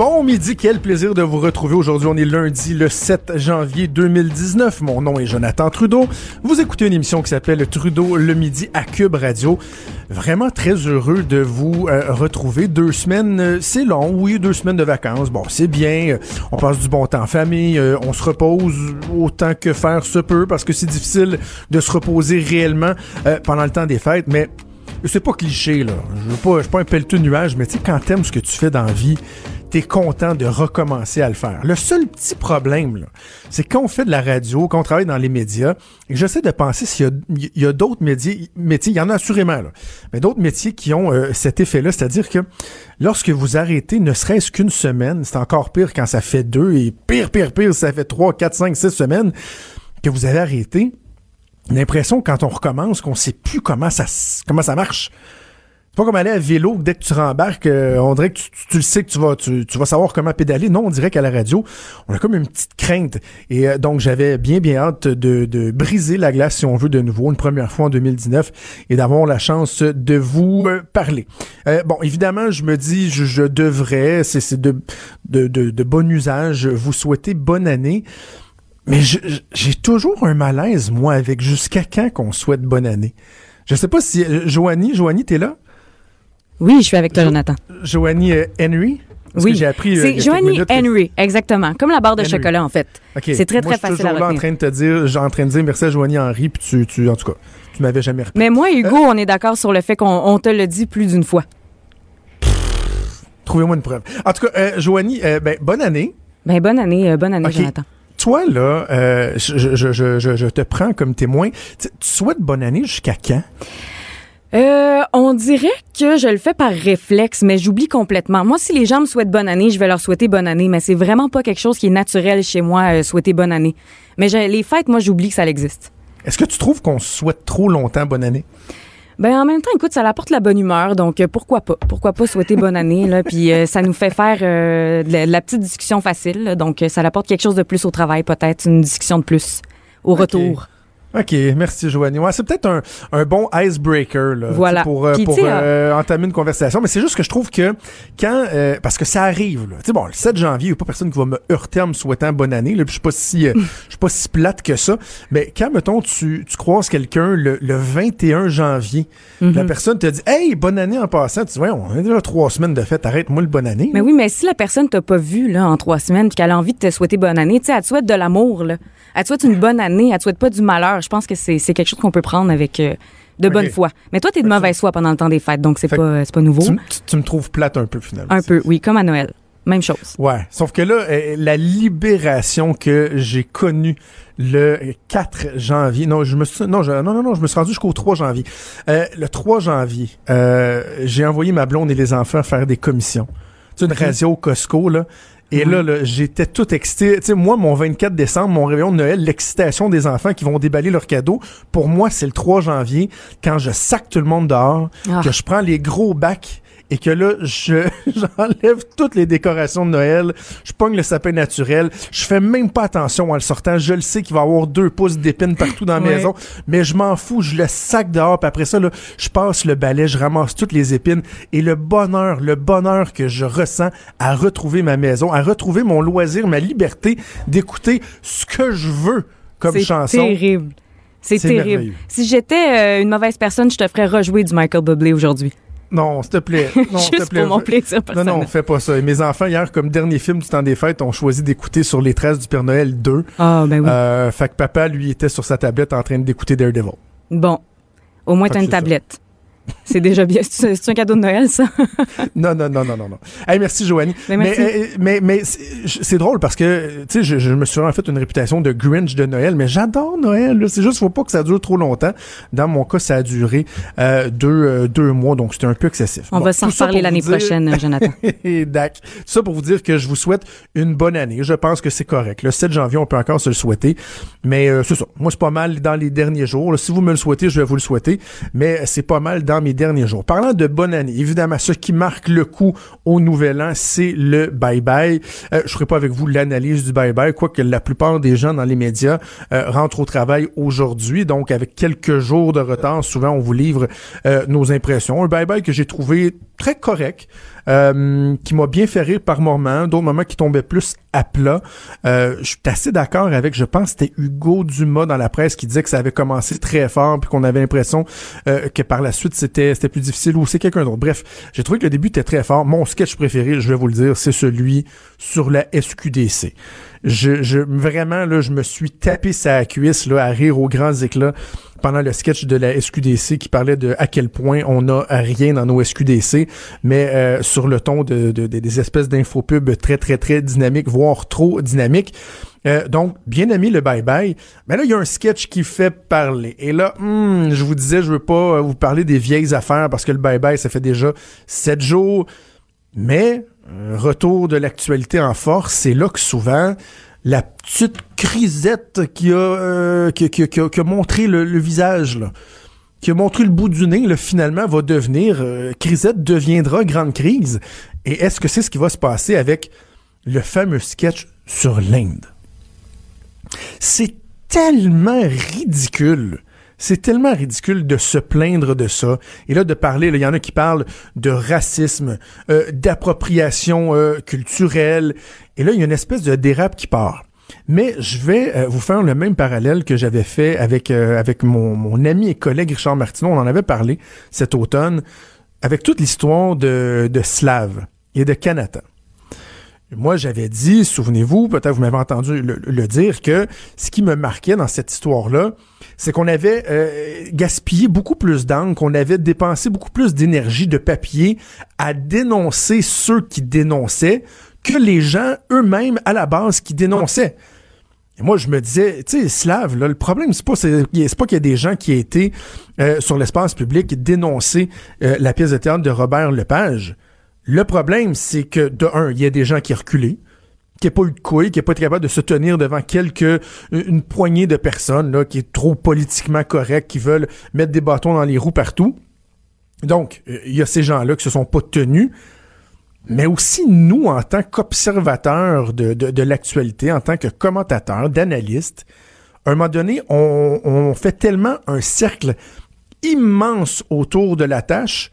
Bon midi, quel plaisir de vous retrouver aujourd'hui. On est lundi le 7 janvier 2019. Mon nom est Jonathan Trudeau. Vous écoutez une émission qui s'appelle Trudeau le midi à Cube Radio. Vraiment très heureux de vous euh, retrouver. Deux semaines, euh, c'est long, oui, deux semaines de vacances. Bon, c'est bien. Euh, on passe du bon temps en famille. on se repose autant que faire se peut parce que c'est difficile de se reposer réellement pendant le temps des fêtes. Mais c'est pas cliché, là. Je veux pas, je suis pas un pelleteux nuage, mais tu sais, quand t'aimes ce que tu fais dans la vie, content de recommencer à le faire. Le seul petit problème, c'est quand on fait de la radio, quand on travaille dans les médias, et j'essaie de penser s'il y a, d'autres métiers, métiers, il y en a assurément, mais d'autres métiers qui ont euh, cet effet-là, c'est-à-dire que lorsque vous arrêtez ne serait-ce qu'une semaine, c'est encore pire quand ça fait deux, et pire, pire, pire, ça fait trois, quatre, cinq, six semaines que vous avez arrêté, l'impression quand on recommence qu'on sait plus comment ça, comment ça marche. C'est pas comme aller à vélo, dès que tu rembarques, euh, on dirait que tu, tu, le sais que tu vas, tu, vas savoir comment pédaler. Non, on dirait qu'à la radio, on a comme une petite crainte. Et euh, donc, j'avais bien, bien hâte de, de, briser la glace, si on veut, de nouveau, une première fois en 2019, et d'avoir la chance de vous euh, parler. bon, évidemment, je me dis, je, je devrais, c'est de, de, de, de bon usage, vous souhaiter bonne année. Mais j'ai toujours un malaise, moi, avec jusqu'à quand qu'on souhaite bonne année? Je sais pas si... Joanie, Joanie, t'es là? Oui, je suis avec toi, Jonathan. Joanie euh, Henry? oui, j'ai appris. Euh, c'est Joanie Henry, exactement. Comme la barre de chocolat, en fait. C'est très, très facile à. Je suis en train de te dire, en train de dire merci à Joanie Henry, puis tu, tu, en tout cas, tu m'avais jamais repris. Mais moi, Hugo, on est d'accord sur le fait qu'on te le dit plus d'une fois. Trouvez-moi une preuve. En tout cas, euh, Joanie, ben, bonne année. Ben, bonne année, bonne année, Jonathan. Toi, là, je, je, je, je, te prends comme témoin. Tu souhaites bonne année jusqu'à quand? Euh, on dirait que je le fais par réflexe, mais j'oublie complètement. Moi, si les gens me souhaitent bonne année, je vais leur souhaiter bonne année, mais c'est vraiment pas quelque chose qui est naturel chez moi, euh, souhaiter bonne année. Mais les fêtes, moi, j'oublie que ça existe. Est-ce que tu trouves qu'on souhaite trop longtemps bonne année? Ben en même temps, écoute, ça apporte la bonne humeur, donc euh, pourquoi pas? Pourquoi pas souhaiter bonne année là Puis euh, ça nous fait faire de, la, petite discussion facile, donc ça apporte quelque chose de plus au travail, peut-être une discussion de plus au retour. OK, merci Joanie. Ouais, c'est peut-être un, un bon icebreaker là, voilà. pour, euh, pour euh, entamer une conversation. Mais c'est juste que je trouve que quand... Euh, parce que ça arrive. Tu sais, bon, le 7 janvier, il n'y a pas personne qui va me heurter en me souhaitant bonne année. Là, puis je suis pas si je suis pas si plate que ça. Mais quand, mettons, tu, tu croises quelqu'un le, le 21 janvier, la mhm. personne te dit « Hey, bonne année en passant. » Tu dis « Ouais, on a déjà trois semaines de fête. Arrête-moi le bonne année. » Mais oui, mais si la personne t'a pas vu là en trois semaines puis qu'elle a envie de te souhaiter bonne année, tu sais, elle te souhaite de l'amour, là. Elle te souhaite une bonne année. Elle te souhaite pas du malheur. Je pense que c'est quelque chose qu'on peut prendre avec euh, de bonne foi. Mais toi, tu es de mauvaise foi pendant le temps des fêtes, donc c'est pas, pas nouveau. Tu, me trouves plate un peu, finalement. Un peu, oui, comme à Noël. Même chose. Ouais. Sauf que là, euh, la libération que j'ai connue le 4 janvier. Non, je me suis, non, non, non, non, je me suis rendu jusqu'au 3 janvier. Euh, le 3 janvier, j'ai envoyé ma blonde et les enfants faire des commissions. Une radio Costco, là. Et là, j'étais tout excité. Tu sais, moi, mon 24 décembre, mon réveillon de Noël, l'excitation des enfants qui vont déballer leurs cadeaux, pour moi, c'est le 3 janvier, quand je sac tout le monde dehors, ah. que je prends les gros bacs et que là, je j'enlève toutes les décorations de Noël, je pogne le sapin naturel, je fais même pas attention en le sortant, je le sais qu'il va y avoir deux pouces d'épines partout dans la maison, mais je m'en fous, je le sac dehors, puis après ça, là, je passe le balai, je ramasse toutes les épines, et le bonheur, le bonheur que je ressens à retrouver ma maison, à retrouver mon loisir, ma liberté d'écouter ce que je veux comme chanson. C'est terrible. C'est terrible. Si j'étais euh, une mauvaise personne, je te ferais rejouer du Michael Bublé aujourd'hui. Non, s'il te plaît. Non, Juste plaît. pour mon plaisir Non, non, fais pas ça. Et mes enfants, hier, comme dernier film du temps des fêtes, ont choisi d'écouter Sur les traces du Père Noël 2. Ah, ben oui. Euh, fait que papa, lui, était sur sa tablette en train d'écouter Daredevil. Bon. Au moins, t'as une tablette. C'est déjà bien. C'est un cadeau de Noël, ça? non, non, non, non, non, non. Hey, merci, Joanie. Ben, mais, mais, euh, mais, c'est drôle parce que, tu sais, je, je, me suis en fait une réputation de Grinch de Noël, mais j'adore Noël. C'est juste, faut pas que ça dure trop longtemps. Dans mon cas, ça a duré euh, deux, euh, deux mois, donc c'était un peu excessif. On va s'en reparler l'année prochaine, Jonathan. D'accord. Ça pour vous dire que je vous souhaite une bonne année. Je pense que c'est correct. Le 7 janvier, on peut encore se le souhaiter. Mais euh, c'est ça. Moi, c'est pas mal dans les derniers jours. Si vous me le souhaitez, je vais vous le souhaiter. Mais c'est pas mal dans mes derniers jours. Parlant de bonne année, évidemment, ce qui marque le coup au nouvel an, c'est le bye-bye. Euh, je ferai pas avec vous l'analyse du bye-bye, quoique la plupart des gens dans les médias euh, rentrent au travail aujourd'hui. Donc, avec quelques jours de retard, souvent, on vous livre euh, nos impressions. Un bye-bye que j'ai trouvé très correct. Euh, qui m'a bien fait rire par moments, d'autres moments qui tombaient plus à plat. Euh, je suis assez d'accord avec, je pense c'était Hugo Dumas dans la presse qui disait que ça avait commencé très fort puis qu'on avait l'impression euh, que par la suite c'était c'était plus difficile ou c'est quelqu'un d'autre. Bref, j'ai trouvé que le début était très fort. Mon sketch préféré, je vais vous le dire, c'est celui sur la SQDC. Je, je vraiment là, je me suis tapé sa cuisse là à rire aux grands éclats pendant le sketch de la SQDC qui parlait de à quel point on n'a rien dans nos SQDC, mais euh, sur le ton de, des espèces d'infopubs très très très dynamiques, voire trop dynamiques. Euh, donc, bien aimé le bye-bye. Mais là, il y a un sketch qui fait parler. Et là, hmm, je vous disais, je veux pas euh, vous parler des vieilles affaires parce que le bye-bye, ça fait déjà sept jours. Mais, retour de l'actualité en force, c'est là que souvent, la petite crisette qui a, euh, qui, a montré le, visage, qui a montré le bout du nez, finalement, va devenir, euh, crisette deviendra grande crise. Et est-ce que c'est ce qui va se passer avec le fameux sketch sur l'Inde? C'est tellement ridicule. C'est tellement ridicule de se plaindre de ça. Et là, de parler, il y en a qui parlent de racisme, euh, d'appropriation culturelle. Et là, il y a une espèce de dérape qui part. Mais je vais euh, vous faire le même parallèle que j'avais fait avec, euh, avec mon, ami et collègue Richard Martineau. On en avait parlé cet automne avec toute l'histoire de, de Slave et de Kanata. Moi, j'avais dit, souvenez-vous, peut-être vous m'avez entendu le, dire, que ce qui me marquait dans cette histoire-là, c'est qu'on avait euh, gaspillé beaucoup plus d'encre, qu'on avait dépensé beaucoup plus d'énergie, de papier à dénoncer ceux qui dénonçaient que les gens eux-mêmes à la base qui dénonçaient. Et moi, je me disais, tu sais, Slave, là, le problème, c'est pas, c'est, pas qu'il y a des gens qui étaient euh, sur l'espace public dénoncer euh, la pièce de théâtre de Robert Lepage. Le problème, c'est que, de un, il y a des gens qui reculé, qui n'ont pas eu de couilles, qui n'ont pas été capable de se tenir devant quelques, une poignée de personnes, qui est trop politiquement correct, qui veulent mettre des bâtons dans les roues partout. Donc, euh, il y a ces gens-là qui se sont pas tenus mais aussi nous, en tant qu'observateurs de, l'actualité, en tant que commentateurs, d'analystes, à un moment donné, on, on, fait tellement un cercle immense autour de la tâche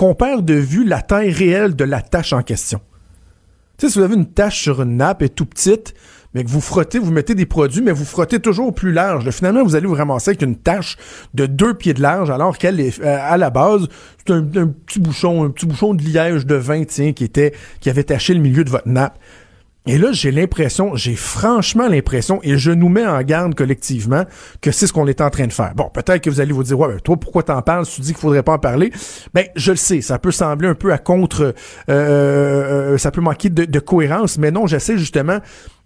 qu'on perd de vue la taille réelle de la tâche en question. Si vous avez une tâche sur une nappe et tout petite, mais que vous frottez, vous mettez des produits, mais vous frottez toujours plus large. finalement, vous allez vous ramasser avec une tache de deux pieds de large, alors qu'elle est euh, à la base, c'est un, petit bouchon, un petit bouchon de liège de vin, qui qui avait taché le milieu de votre nappe. Et là, j'ai l'impression, j'ai franchement l'impression, et je nous mets en garde collectivement, que c'est ce qu'on est en train de faire. Bon, peut-être que vous allez vous dire, ouais, ben, toi, pourquoi t'en parles? Tu dis qu'il faudrait pas en parler. Ben, je le sais, ça peut sembler un peu à contre, euh, euh, ça peut manquer de, cohérence, mais non, j'essaie justement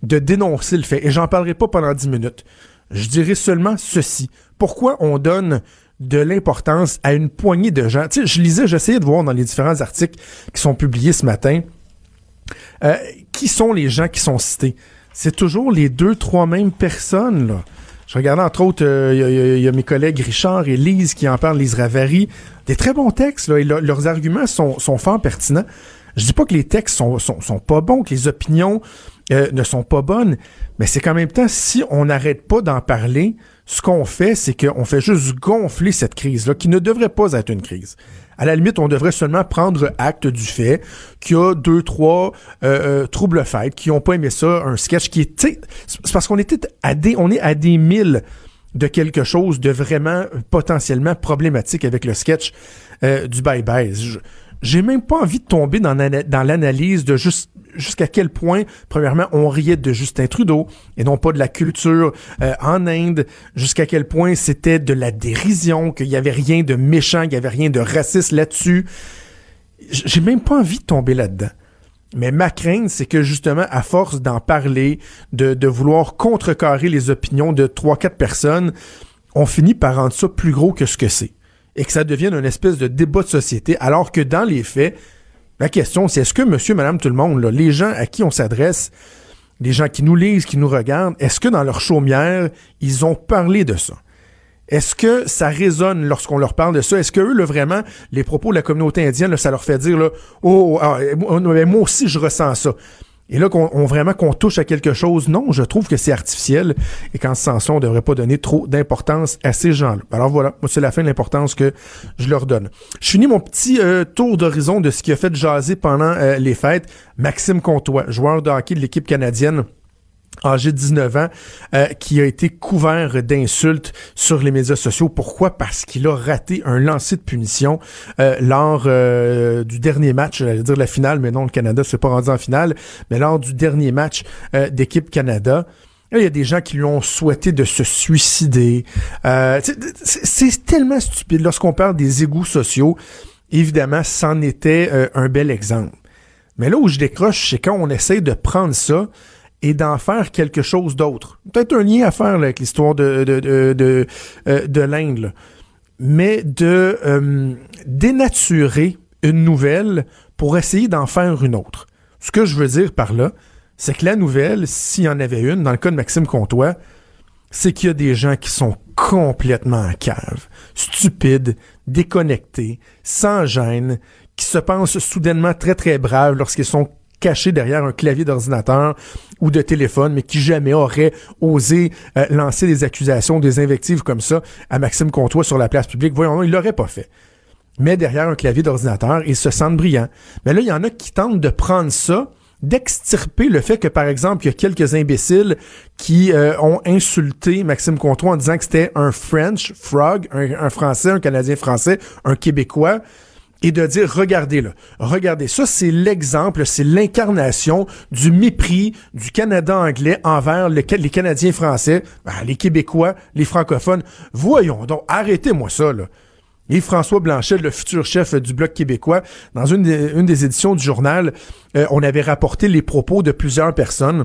de dénoncer le fait. Et j'en parlerai pas pendant dix minutes. Je dirais seulement ceci. Pourquoi on donne de l'importance à une poignée de gens? Tu sais, je lisais, j'essayais de voir dans les différents articles qui sont publiés ce matin, euh, qui sont les gens qui sont cités? C'est toujours les deux, trois mêmes personnes. Je regardais entre autres, il euh, y, a mes collègues Richard et Lise qui en parlent, Lise Ravary. Des très bons textes, et leurs arguments sont, sont fort pertinents. Je dis pas que les textes sont, sont, sont pas bons, que les opinions euh, ne sont pas bonnes, mais c'est qu'en même temps, si on n'arrête pas d'en parler, ce qu'on fait, c'est qu'on fait juste gonfler cette crise-là, qui ne devrait pas être une crise. À la limite, on devrait seulement prendre acte du fait qu'il y a deux, trois euh, euh troubles faits qui ont pas aimé ça, un sketch qui est... C'est parce qu'on était à des... Est à des milles de quelque chose de vraiment potentiellement problématique avec le sketch euh, du bye-bye. J'ai même pas envie de tomber dans, l'analyse de jusqu'à quel point, premièrement, on riait de Justin Trudeau et non pas de la culture euh, en Inde, jusqu'à quel point c'était de la dérision, qu'il y avait rien de méchant, qu'il y avait rien de raciste là-dessus. J'ai même pas envie de tomber là-dedans. Mais ma crainte, c'est que justement, à force d'en parler, de, de vouloir contrecarrer les opinions de trois, quatre personnes, on finit par rendre ça plus gros que ce que c'est. Et que ça devienne une espèce de débat de société, alors que dans les faits, la question, c'est est-ce que monsieur, madame, tout le monde, les gens à qui on s'adresse, des gens qui nous lisent, qui nous regardent, est-ce que dans leur chaumière, ils ont parlé de ça? Est-ce que ça résonne lorsqu'on leur parle de ça? Est-ce que eux, là, vraiment, les propos de la communauté indienne, ça leur fait dire, là, oh, ah, moi aussi, je ressens ça. Et là, qu'on vraiment qu'on touche à quelque chose, non, je trouve que c'est artificiel et qu'en ce sens-là, on ne devrait pas donner trop d'importance à ces gens-là. Alors voilà, moi, c'est la fin de l'importance que je leur donne. Je finis mon petit euh, tour d'horizon de ce qui a fait jaser pendant euh, les fêtes. Maxime Comtois, joueur de hockey de l'équipe canadienne âgé de 19 ans, euh, qui a été couvert d'insultes sur les médias sociaux. Pourquoi? Parce qu'il a raté un lancer de punition euh, lors euh, du dernier match, j'allais dire la finale, mais non, le Canada s'est pas rendu en finale, mais lors du dernier match d'équipe Canada. Il y a des gens qui lui ont souhaité de se suicider. c'est tellement stupide lorsqu'on parle des égouts sociaux. Évidemment, c'en était un bel exemple. Mais là où je décroche, c'est quand on essaie de prendre ça, et d'en faire quelque chose d'autre. Peut-être un lien à faire avec l'histoire de, de, euh, de, l'Inde, mais de euh, dénaturer une nouvelle pour essayer d'en faire une autre. Ce que je veux dire par là, c'est que la nouvelle, s'il y en avait une, dans le cas de Maxime Comtois, c'est qu'il y a des gens qui sont complètement en cave, stupides, déconnectés, sans gêne, qui se pensent soudainement très très braves lorsqu'ils sont caché derrière un clavier d'ordinateur ou de téléphone, mais qui jamais aurait osé euh, lancer des accusations, des invectives comme ça à Maxime Comtois sur la place publique. Voyons, il l'aurait pas fait. Mais derrière un clavier d'ordinateur, ils se sentent brillants. Mais là, il y en a qui tentent de prendre ça d'extirper le fait que, par exemple, il y a quelques imbéciles qui euh, ont insulté Maxime Comtois en disant que c'était un French frog, un Français, un Canadien français, un Québécois et de dire regardez le regardez ça c'est l'exemple, c'est l'incarnation du mépris du Canada anglais envers les Canadiens français, ben, les Québécois, les francophones. Voyons donc, arrêtez-moi ça là. Et François Blanchet, le futur chef du Bloc québécois, dans une des, une des éditions du journal, euh, on avait rapporté les propos de plusieurs personnes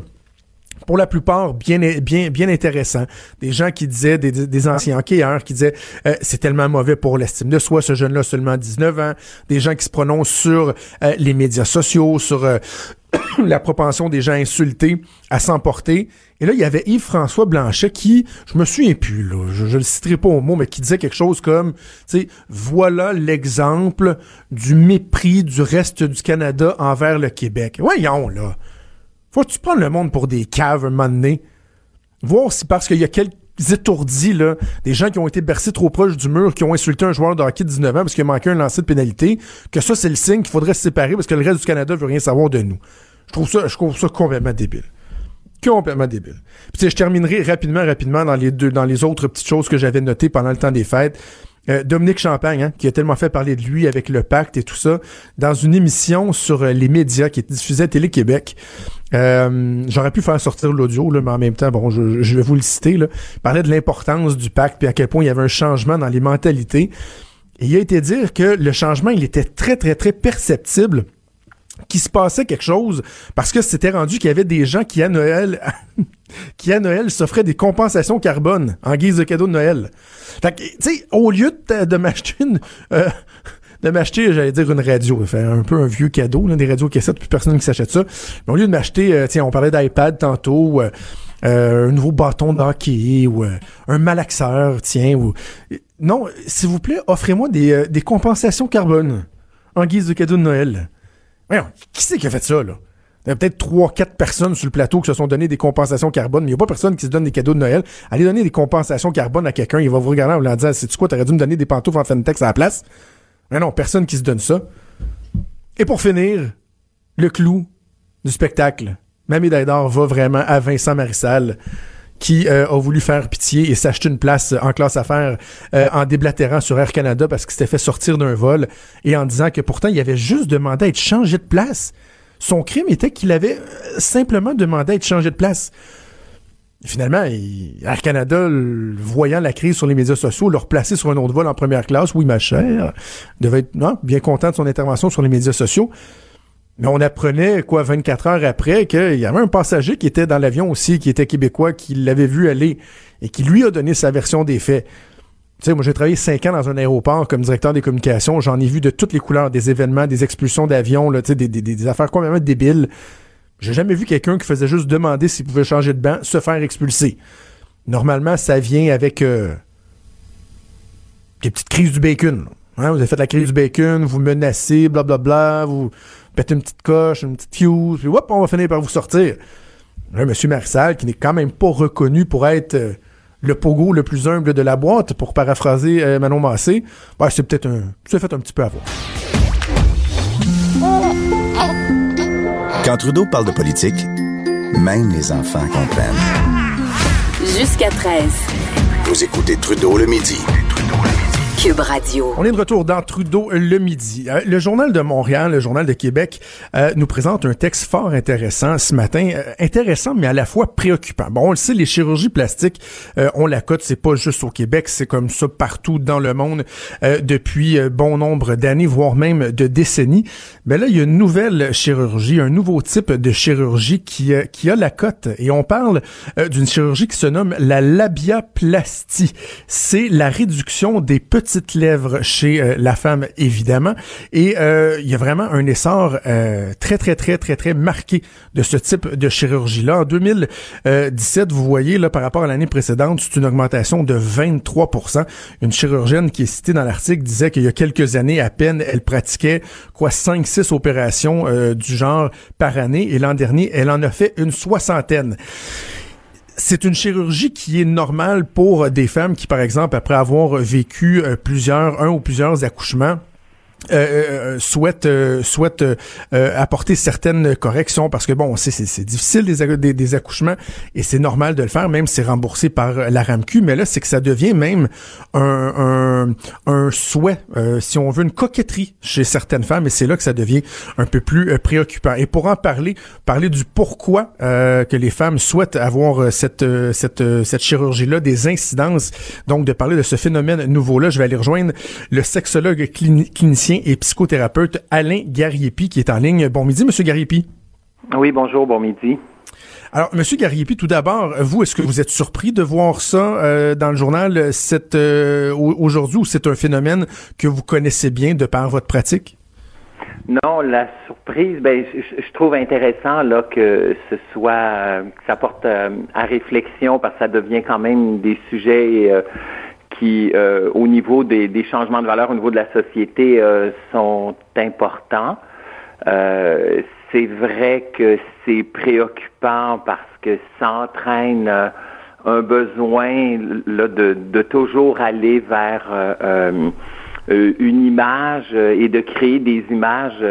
pour la plupart bien bien bien intéressants. Des gens qui disaient des, des anciens hockeyeurs qui disaient euh, c'est tellement mauvais pour l'estime de soi ce jeune-là seulement 19 ans. Des gens qui se prononcent sur euh, les médias sociaux, sur euh, la propension des gens insultés à s'emporter. Et là, il y avait Yves-François Blanchet qui, je me souviens plus, là, je, je le citerai pas au mot, mais qui disait quelque chose comme, tu sais, voilà l'exemple du mépris du reste du Canada envers le Québec. Voyons, là. Faut-tu prendre le monde pour des caves un moment donné? Voir si parce qu'il y a quelques étourdis, là, des gens qui ont été bercés trop proches du mur, qui ont insulté un joueur de hockey de 19 ans parce qu'il a manqué un lancer de pénalité, que ça, c'est le signe qu'il faudrait se séparer parce que le reste du Canada veut rien savoir de nous. Je trouve ça, je trouve ça complètement débile. Complètement débile. Puis, je terminerai rapidement, rapidement dans les deux, dans les autres petites choses que j'avais notées pendant le temps des fêtes. Euh, Dominique Champagne, hein, qui a tellement fait parler de lui avec le pacte et tout ça, dans une émission sur euh, les médias qui à Télé-Québec. Euh, j'aurais pu faire sortir l'audio, mais en même temps, bon, je, vais vous le citer. Là. Parlait de l'importance du pacte, puis à quel point il y avait un changement dans les mentalités. Il a été dire que le changement, il était très, très, très perceptible qu'il se passait quelque chose parce que c'était rendu qu'il y avait des gens qui à Noël qui à Noël s'offraient des compensations carbone en guise de cadeau de Noël. Fait que, tu sais, au lieu de, m'acheter une euh, de m'acheter, j'allais dire une radio, un peu un vieux cadeau, des radios cassettes, plus personne qui s'achète ça. Mais au lieu de m'acheter, euh, tiens, on parlait d'iPad tantôt, euh, un nouveau bâton de ou un malaxeur, tiens, ou non, s'il vous plaît, offrez-moi des compensations carbone en guise de cadeau de Noël. Voyons, qui c'est qui a fait ça, là? Il y a peut-être trois, quatre personnes sur le plateau qui se sont donné des compensations carbone, mais il n'y a pas personne qui se donne des cadeaux de Noël. Allez donner des compensations carbone à quelqu'un, il va vous regarder en vous disant, c'est quoi, t'aurais dû me donner des pantoufles en Fentex à la place? Mais non, personne qui se donne ça. Et pour finir, le clou du spectacle. Mamie Daidar va vraiment à Vincent Marissal qui euh, a voulu faire pitié et s'acheter une place en classe affaires euh, en déblatérant sur Air Canada parce qu'il s'était fait sortir d'un vol et en disant que pourtant il avait juste demandé à être changé de place. Son crime était qu'il avait euh, simplement demandé à être changé de place. Finalement, Air Canada, voyant la crise sur les médias sociaux, le replacer sur un autre vol en première classe. Oui, ma chère, devait être bien content de son intervention sur les médias sociaux. Mais on apprenait, quoi, 24 heures après, qu'il y avait un passager qui était dans l'avion aussi, qui était québécois, qui l'avait vu aller et qui lui a donné sa version des faits. Tu sais, moi, j'ai travaillé cinq ans dans un aéroport comme directeur des communications. J'en ai vu de toutes les couleurs, des événements, des expulsions d'avions, des, des, des, affaires complètement débiles. J'ai jamais vu quelqu'un qui faisait juste demander s'il pouvait changer de banc, se faire expulser. Normalement, ça vient avec euh, des petites crises du bacon. Hein, vous avez fait la crise du bacon, vous menacez, blablabla, vous pétez une petite coche, une petite fuse, puis hop, on va finir par vous sortir. Là, M. Marissal, qui n'est quand même pas reconnu pour être euh, le pogo le plus humble de la boîte, pour paraphraser euh, Manon Massé, ben, c'est peut-être un. C'est fait un petit peu avoir. Quand Trudeau parle de politique, même les enfants comprennent. Jusqu'à 13. Vous écoutez Trudeau le midi. Cube Radio. On est de retour dans Trudeau le midi. Euh, Le journal de Montréal, le journal de Québec, euh, nous présente un texte fort intéressant ce matin. Euh, intéressant, mais à la fois préoccupant. Bon, on le sait, les chirurgies plastiques, euh, on la cote, c'est pas juste au Québec, c'est comme ça partout dans le monde euh, depuis bon nombre d'années, voire même de décennies. Mais là, il y a une nouvelle chirurgie, un nouveau type de chirurgie qui, qui a la cote. Et on parle d'une chirurgie qui se nomme la labiaplastie. C'est la réduction des petites lèvres chez euh, la femme, évidemment. Et euh, il y a vraiment un essor euh, très, très, très, très, très marqué de ce type de chirurgie-là. En 2017, vous voyez, là, par rapport à l'année précédente, c'est une augmentation de 23% Une chirurgienne qui est citée dans l'article disait qu'il y a quelques années à peine, elle pratiquait quoi 5-6 opérations euh, du genre par année. Et l'an dernier, elle en a fait une soixantaine c'est une chirurgie qui est normale pour des femmes qui, par exemple, après avoir vécu euh, plusieurs, un ou plusieurs accouchements, euh, euh, souhaite euh, souhaite euh, euh, apporter certaines corrections parce que bon c'est c'est difficile des, des, des accouchements et c'est normal de le faire même si c'est remboursé par la RAMQ mais là c'est que ça devient même un un, un souhait euh, si on veut une coquetterie chez certaines femmes et c'est là que ça devient un peu plus euh, préoccupant. Et pour en parler parler du pourquoi euh, que les femmes souhaitent avoir euh, cette euh, cette euh, cette chirurgie là des incidences donc de parler de ce phénomène nouveau là je vais aller rejoindre le sexologue clini- et psychothérapeute Alain Gariepi qui est en ligne. Bon midi, Monsieur Gariepi. Oui, bonjour, bon midi. Alors, Monsieur Gariepi, tout d'abord, vous, est-ce que vous êtes surpris de voir ça euh, dans le journal cette, euh, au- aujourd'hui ou c'est un phénomène que vous connaissez bien de par votre pratique? Non, la surprise, ben, je, trouve intéressant là que ce soit, euh, que ça porte à réflexion parce que ça devient quand même des sujets qui, euh, au niveau des, des changements de valeur, au niveau de la société, euh, sont importants. Euh, c'est vrai que c'est préoccupant parce que ça entraîne euh, un besoin là, de, de toujours aller vers euh, euh, une image et de créer des images.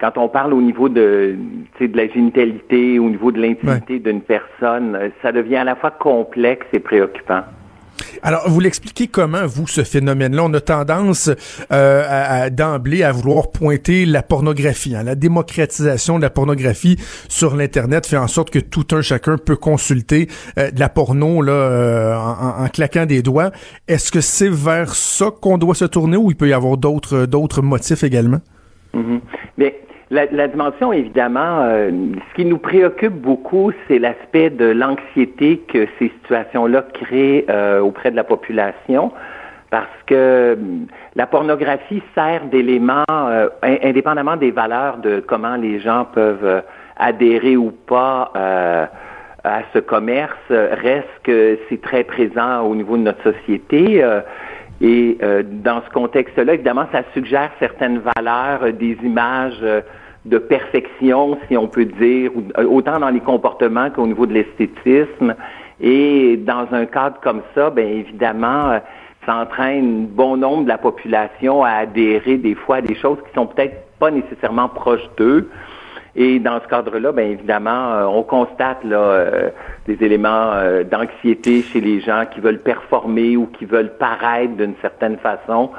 quand on parle au niveau de, de la génitalité, au niveau de l'intimité d'une personne, ça devient à la fois complexe et préoccupant. Alors, vous l'expliquez comment, vous, ce phénomène-là? On a tendance euh, à, à- d'emblée à vouloir pointer la pornographie. hein. La démocratisation de la pornographie sur l'Internet fait en sorte que tout un chacun peut consulter euh, de la porno là, euh, en, en- claquant des doigts. Est-ce que c'est vers ça qu'on doit se tourner ou il peut y avoir d'autres, d'autres motifs également? Mhm. Mais la, dimension, évidemment, euh, ce qui nous préoccupe beaucoup, c'est l'aspect de l'anxiété que ces situations-là créent euh, auprès de la population, parce que hum, la pornographie sert d'élément, euh, in- indépendamment des valeurs de comment les gens peuvent adhérer ou pas à ce commerce, reste que c'est très présent au niveau de notre société. Et euh, dans ce contexte-là, évidemment, ça suggère certaines valeurs, euh, des images euh, de perfection, si on peut dire, euh, autant dans les comportements qu'au niveau de l'esthétisme. Et dans un cadre comme ça, bien évidemment, ça entraîne bon nombre de la population à adhérer des fois à des choses qui sont peut-être pas nécessairement proches d'eux. Et dans ce cadre-là, bien évidemment, euh, on constate là euh, des éléments euh, d'anxiété chez les gens qui veulent performer ou qui veulent paraître d'une certaine façon.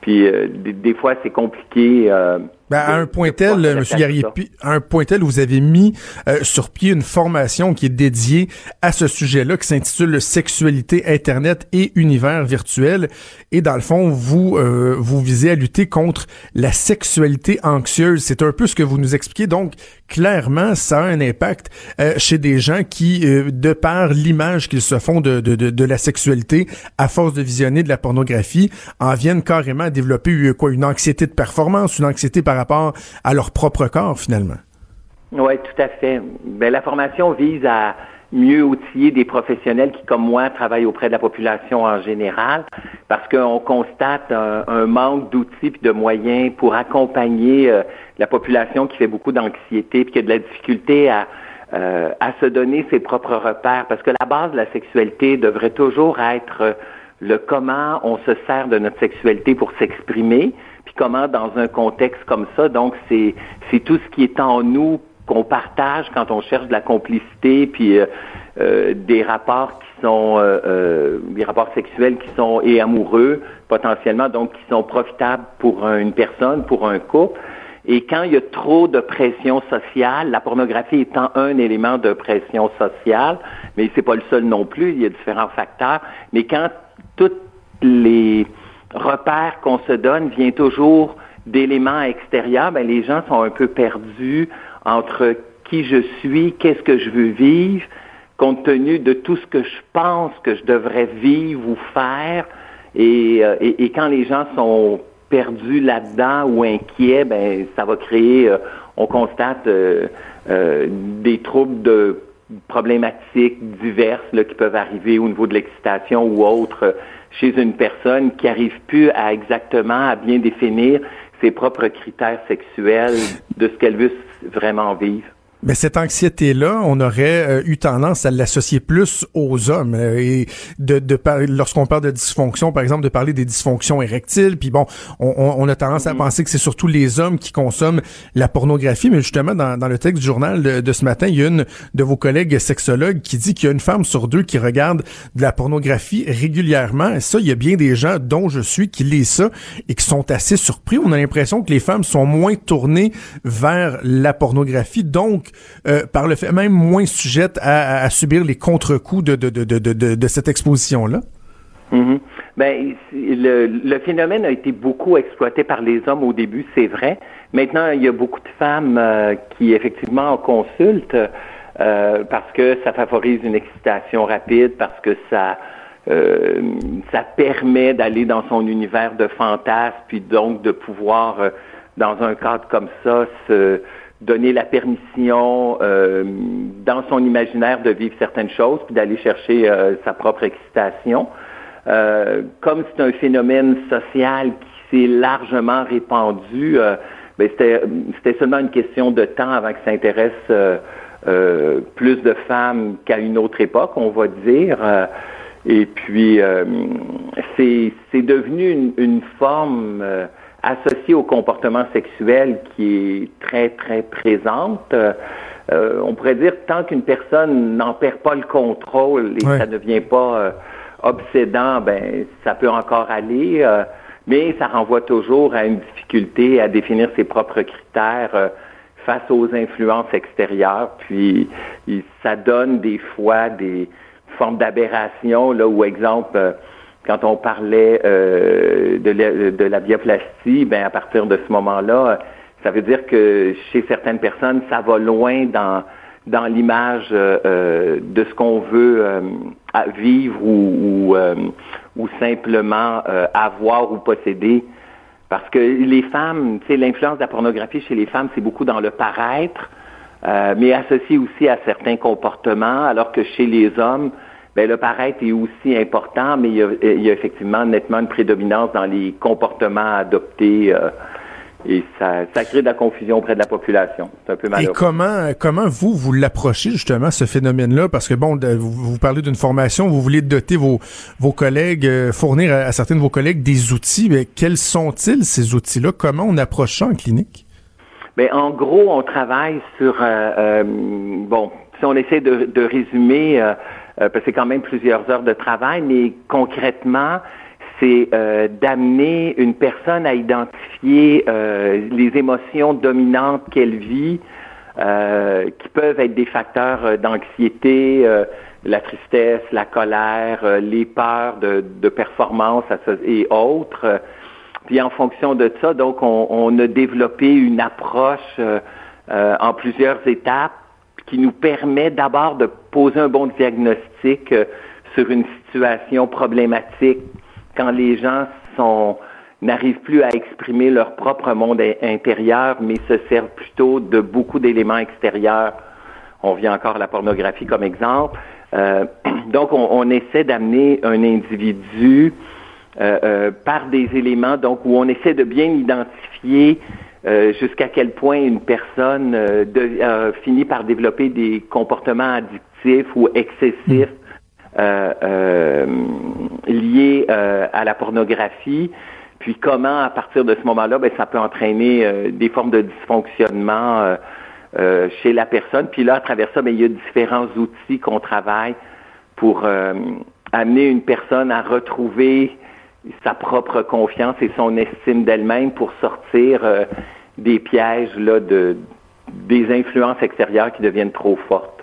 Puis des fois, c'est compliqué. Ben, à un point tel, ça. Gariepi, à un point tel, vous avez mis euh, sur pied une formation qui est dédiée à ce sujet-là, qui s'intitule Sexualité, Internet et univers virtuel. Et dans le fond, vous euh, vous visez à lutter contre la sexualité anxieuse. C'est un peu ce que vous nous expliquez. Donc, clairement, ça a un impact euh, chez des gens qui, euh, de par l'image qu'ils se font de, de, de, de la sexualité, à force de visionner de la pornographie, en viennent carrément à développer quoi, une anxiété de performance, une anxiété par rapport à leur propre corps, finalement. Oui, tout à fait. Ben, la formation vise à mieux outiller des professionnels qui, comme moi, travaillent auprès de la population en général, parce qu'on constate un, manque d'outils et de moyens pour accompagner euh, la population qui fait beaucoup d'anxiété puis qui a de la difficulté à, euh, à se donner ses propres repères, parce que la base de la sexualité devrait toujours être le comment on se sert de notre sexualité pour s'exprimer, puis comment dans un contexte comme ça, donc c'est c'est tout ce qui est en nous qu'on partage quand on cherche de la complicité, puis euh, euh, des rapports qui sont euh, des rapports sexuels qui sont et amoureux potentiellement, donc qui sont profitables pour une personne, pour un couple. Et quand il y a trop de pression sociale, la pornographie étant un élément de pression sociale, mais c'est pas le seul non plus, il y a différents facteurs. Mais quand tous les repères qu'on se donne viennent toujours d'éléments extérieurs, ben les gens sont un peu perdus entre qui je suis, qu'est-ce que je veux vivre, compte tenu de tout ce que je pense que je devrais vivre ou faire. Et, euh, quand les gens sont perdus là-dedans ou inquiets, ben ça va créer, euh, on constate euh, des troubles de problématiques diverses qui peuvent arriver au niveau de l'excitation ou autre chez une personne qui n'arrive plus à exactement à bien définir ses propres critères sexuels de ce qu'elle veut vraiment vivre. Mais cette anxiété-là, on aurait euh, eu tendance à l'associer plus aux hommes euh, et de, de lorsqu'on parle de dysfonction, par exemple, de parler des dysfonctions érectiles. Puis bon, on, on a tendance à mm-hmm. penser que c'est surtout les hommes qui consomment la pornographie. Mais justement, dans, dans le texte du journal de, ce matin, il y a une de vos collègues sexologues qui dit qu'il y a une femme sur deux qui regarde de la pornographie régulièrement. Et ça, il y a bien des gens, dont je suis, qui lisent ça et qui sont assez surpris. On a l'impression que les femmes sont moins tournées vers la pornographie. Donc, euh, par le fait même moins sujette à, subir les contre-coups de, de, cette exposition-là? Mm-hmm. Ben, le, phénomène a été beaucoup exploité par les hommes au début, c'est vrai. Maintenant, il y a beaucoup de femmes euh, qui effectivement consultent euh, parce que ça favorise une excitation rapide, parce que ça ça permet d'aller dans son univers de fantasme, puis donc de pouvoir, dans un cadre comme ça, se donner la permission euh, dans son imaginaire de vivre certaines choses, puis d'aller chercher euh, sa propre excitation. Euh, comme c'est un phénomène social qui s'est largement répandu, ben c'était seulement une question de temps avant que ça intéresse plus de femmes qu'à une autre époque, on va dire. et puis, c'est devenu une, une forme associée au comportement sexuel qui est très, très présente. Euh, on pourrait dire tant qu'une personne n'en perd pas le contrôle et ça ne devient pas euh, obsédant, ben ça peut encore aller, euh, mais ça renvoie toujours à une difficulté à définir ses propres critères face aux influences extérieures. Puis ça donne des fois des formes d'aberration là où exemple quand on parlait euh, de, la, bioplastie, ben à partir de ce moment-là, ça veut dire que chez certaines personnes, ça va loin dans dans l'image euh, de ce qu'on veut euh, vivre ou, ou, simplement avoir ou posséder. Parce que les femmes, tu sais, l'influence de la pornographie chez les femmes, c'est beaucoup dans le paraître, mais associé aussi à certains comportements, alors que chez les hommes, ben, le paraître est aussi important, mais il y, a, effectivement nettement une prédominance dans les comportements adoptés. Euh, et ça, crée de la confusion auprès de la population. C'est un peu malheureux. Et comment, comment vous, vous l'approchez justement, ce phénomène-là? Parce que bon, vous, parlez d'une formation, vous voulez doter vos, vos collègues, euh, fournir à, certains de vos collègues des outils, mais quels sont-ils ces outils-là? Comment on approche ça en clinique? Bien, en gros, on travaille sur, euh, bon, si on essaie de, de résumer, parce que c'est quand même plusieurs heures de travail, mais concrètement, c'est euh, d'amener une personne à identifier euh, les émotions dominantes qu'elle vit, qui peuvent être des facteurs d'anxiété, la tristesse, la colère, les peurs de, performance et autres. Puis en fonction de ça, donc on, on a développé une approche en plusieurs étapes qui nous permet d'abord de poser un bon diagnostic euh, sur une situation problématique quand les gens sont n'arrivent plus à exprimer leur propre monde intérieur, mais se servent plutôt de beaucoup d'éléments extérieurs. On vient encore à la pornographie comme exemple. Euh, donc, on, essaie d'amener un individu euh, par des éléments, donc où on essaie de bien identifier euh, jusqu'à quel point une personne de, finit par développer des comportements addictifs ou excessifs liés à la pornographie. Puis comment, à partir de ce moment-là, ben, ça peut entraîner des formes de dysfonctionnement chez la personne. Puis là, à travers ça, ben, il y a différents outils qu'on travaille pour amener une personne à retrouver sa propre confiance et son estime d'elle-même pour sortir euh, des pièges là, de, des influences extérieures qui deviennent trop fortes.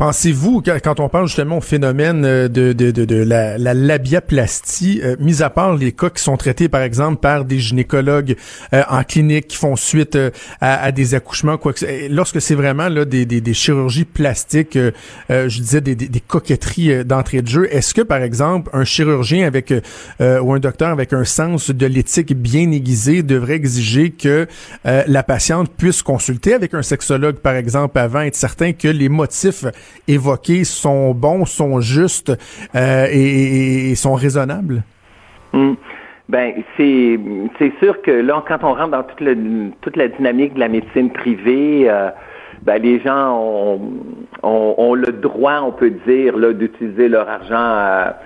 Pensez-vous, quand on parle justement au phénomène euh, de, de, la, la, labiaplastie, euh, mis à part les cas qui sont traités par exemple par des gynécologues euh, en clinique qui font suite à, des accouchements, quoi que, lorsque c'est vraiment là des, des, des chirurgies plastiques, je disais des, des, coquetteries d'entrée de jeu, est-ce que par exemple un chirurgien avec ou un docteur avec un sens de l'éthique bien aiguisé devrait exiger que la patiente puisse consulter avec un sexologue par exemple avant, être certain que les motifs évoqués sont bons, sont justes euh, et, sont raisonnables? Hmm. Ben, c'est sûr que là, quand on rentre dans toute, le, toute la dynamique de la médecine privée, euh, ben, les gens ont, le droit, on peut dire, d'utiliser leur argent à,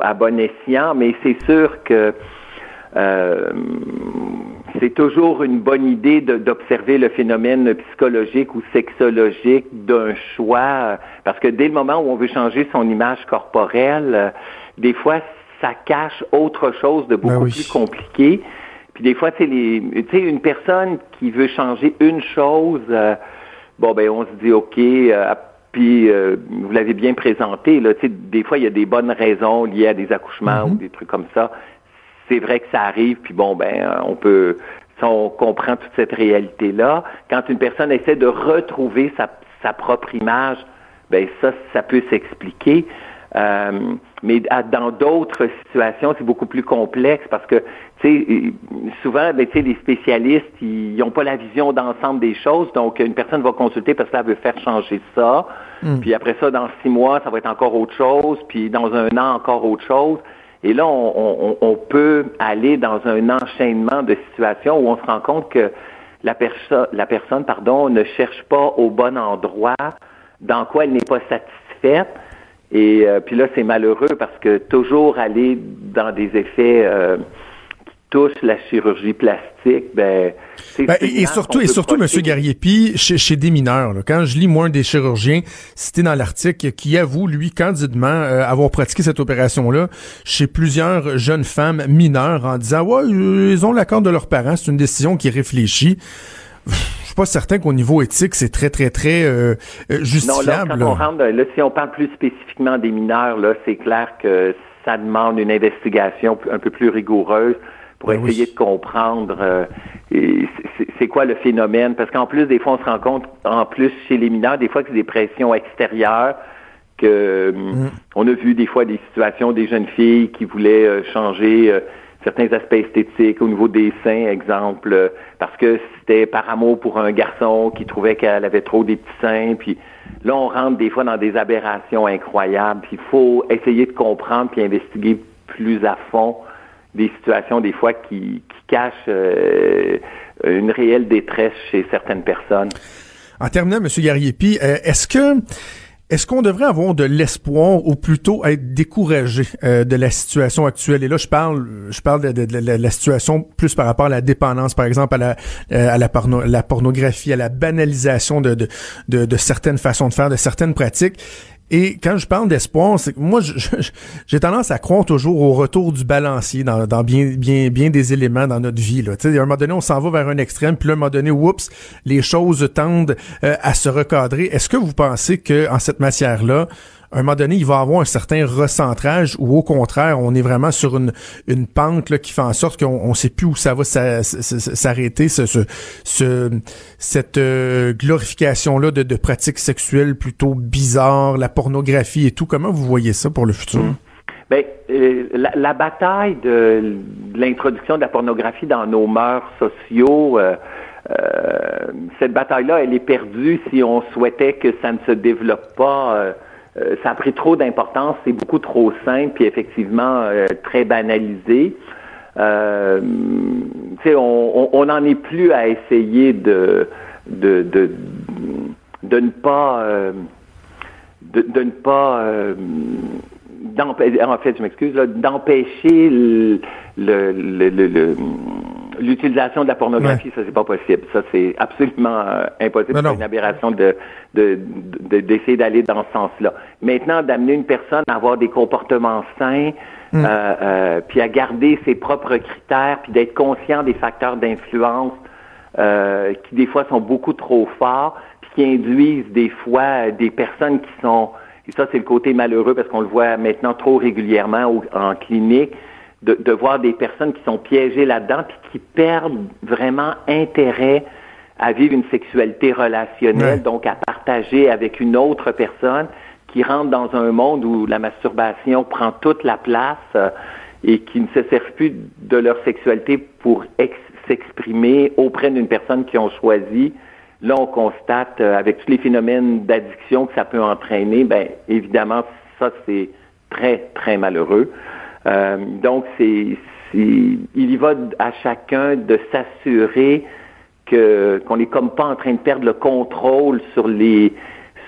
à bon escient, mais c'est sûr que euh, c'est toujours une bonne idée d'observer le phénomène psychologique ou sexologique d'un choix, parce que dès le moment où on veut changer son image corporelle, euh, des fois, ça cache autre chose de beaucoup ben plus compliqué. Puis des fois, tu sais, une personne qui veut changer une chose, euh, bon, ben, on se dit, OK, euh, puis vous l'avez bien présenté, là, tu sais, des fois, il y a des bonnes raisons liées à des accouchements ou mm-hmm. des trucs comme ça c'est vrai que ça arrive, puis bon, ben, euh, on peut, si on comprend toute cette réalité-là, quand une personne essaie de retrouver sa, sa propre image, ben ça, ça peut s'expliquer. Euh, mais dans d'autres situations, c'est beaucoup plus complexe parce que, tu sais, souvent, ben, tu sais, les spécialistes, ils n'ont pas la vision d'ensemble des choses. Donc, une personne va consulter parce qu'elle veut faire changer ça. Hmm. Puis après ça, dans six mois, ça va être encore autre chose. Puis dans un an, encore autre chose. Et là, on, peut aller dans un enchaînement de situations où on se rend compte que la, la personne pardon, ne cherche pas au bon endroit, dans quoi elle n'est pas satisfaite. Et euh, puis là, c'est malheureux parce que toujours aller dans des effets euh, touche la chirurgie plastique, ben, ben et, surtout et surtout Monsieur Gariepi chez, chez des mineurs. Là, quand je lis moins des chirurgiens cité dans l'article qui avoue lui candidement euh, avoir pratiqué cette opération là chez plusieurs jeunes femmes mineures en disant ouais ils ont l'accord de leurs parents, c'est une décision qui est réfléchie. Je suis pas certain qu'au niveau éthique, c'est très, très, très euh, justifiable. Non, là, quand on rentre, là, si on parle plus spécifiquement des mineurs, là, c'est clair que ça demande une investigation un peu plus rigoureuse pour ben essayer de comprendre euh, c'est quoi le phénomène? Parce qu'en plus, des fois, on se rend compte, en plus, chez les mineurs, des fois, que c'est des pressions extérieures, que mm. on a vu des fois des situations des jeunes filles qui voulaient euh, changer euh, certains aspects esthétiques au niveau des seins, exemple, parce que c'était par amour pour un garçon qui trouvait qu'elle avait trop des petits seins, puis là, on rentre des fois dans des aberrations incroyables, puis il faut essayer de comprendre puis investiguer plus à fond des situations des fois qui, cachent euh, une réelle détresse chez certaines personnes. En terminant, M. Gariepi, euh, est-ce que est-ce qu'on devrait avoir de l'espoir ou plutôt être découragé euh, de la situation actuelle? Et là, je parle, je parle de, la, situation plus par rapport à la dépendance, par exemple, à la, à la, la pornographie, à la banalisation de, de, de, certaines façons de faire, de certaines pratiques. Et quand je parle d'espoir, c'est que moi, j'ai tendance à croire toujours au retour du balancier dans, bien, bien, bien des éléments dans notre vie. Là. à un moment donné, on s'en va vers un extrême, puis là, à un moment donné, oups, les choses tendent euh, à se recadrer. Est-ce que vous pensez que en cette matière-là, à un moment donné, il va avoir un certain recentrage ou au contraire, on est vraiment sur une, une pente là, qui fait en sorte qu'on ne sait plus où ça va s'arrêter, ce, ce, cette euh, glorification-là de, de, pratiques sexuelles plutôt bizarres, la pornographie et tout. Comment vous voyez ça pour le futur? Ben, euh, la, bataille de, l'introduction de la pornographie dans nos mœurs sociaux, euh, euh, cette bataille-là, elle est perdue si on souhaitait que ça ne se développe pas. Ça a pris trop d'importance, c'est beaucoup trop simple, puis effectivement très banalisé. Euh, on n'en est plus à essayer de, de, de, de ne pas de, de, ne pas en fait, je m'excuse, d'empêcher l'utilisation de la pornographie, ça c'est pas possible. Ça c'est absolument euh, impossible. C'est une aberration de d'essayer d'aller dans ce sens-là. Maintenant, d'amener une personne à avoir des comportements sains, mm. euh, euh, puis à garder ses propres critères, puis d'être conscient des facteurs d'influence qui des fois sont beaucoup trop forts, puis qui induisent des fois des personnes qui sont et ça, c'est le côté malheureux parce qu'on le voit maintenant trop régulièrement en clinique, de, voir des personnes qui sont piégées là-dedans puis qui perdent vraiment intérêt à vivre une sexualité relationnelle, donc à partager avec une autre personne qui rentre dans un monde où la masturbation prend toute la place euh, et qui ne se servent plus de leur sexualité pour s'exprimer auprès d'une personne qu'ils ont choisie Là, on constate, euh, avec tous les phénomènes d'addiction que ça peut entraîner, ben évidemment, ça, c'est très, très malheureux. Euh, donc, c'est, il y va à chacun de s'assurer que qu'on n'est comme pas en train de perdre le contrôle sur les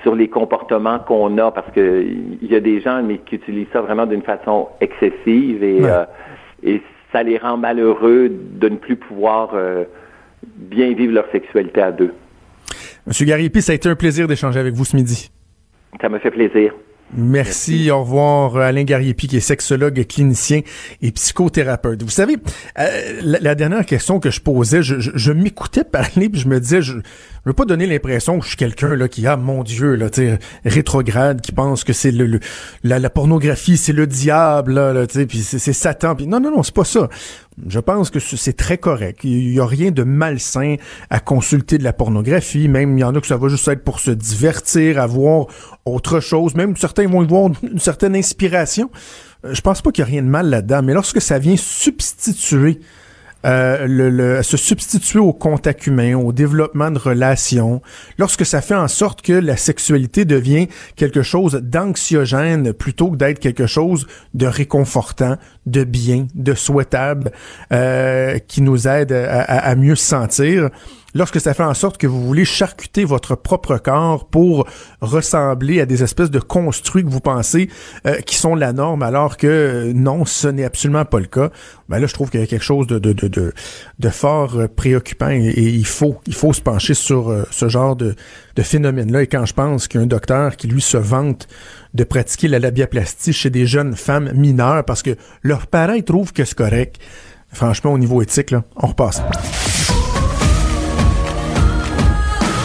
sur les comportements qu'on a, parce que il y a des gens mais qui utilisent ça vraiment d'une façon excessive et, euh, et ça les rend malheureux de ne plus pouvoir bien vivre leur sexualité à deux. Monsieur Garipi, ça a été un plaisir d'échanger avec vous ce midi. Ça me fait plaisir. Merci, au revoir Alain Gariepi qui est sexologue, clinicien et psychothérapeute. Vous savez, euh, la, dernière question que je posais, je, je, m'écoutais parler puis je me disais, je, je veux pas donner l'impression que je suis quelqu'un là qui a, mon Dieu, là, tu rétrograde, qui pense que c'est le, la, pornographie, c'est le diable, là, là puis c'est Satan. Puis non, non, non, c'est pas ça. Je pense que c'est très correct. Il y a rien de malsain à consulter de la pornographie. Même il y en a que ça va juste être pour se divertir, à voir autre chose. Même certains vont y voir une certaine inspiration. Euh, je pense pas qu'il y a rien de mal là-dedans. Mais lorsque ça vient substituer euh, le, se substituer au contact humain, au développement de relations, lorsque ça fait en sorte que la sexualité devient quelque chose d'anxiogène plutôt que d'être quelque chose de réconfortant, de bien, de souhaitable, euh, qui nous aide à, à mieux se sentir lorsque ça fait en sorte que vous voulez charcuter votre propre corps pour ressembler à des espèces de construits que vous pensez euh, qui sont la norme, alors que euh, non, ce n'est absolument pas le cas, ben là, je trouve qu'il y a quelque chose de, de, de, de, fort euh, préoccupant et, il faut il faut se pencher sur ce genre de, de phénomène-là. Et quand je pense qu'un docteur qui, lui, se vante de pratiquer la labiaplastie chez des jeunes femmes mineures parce que leurs parents trouvent que c'est correct, franchement, au niveau éthique, là, on repasse.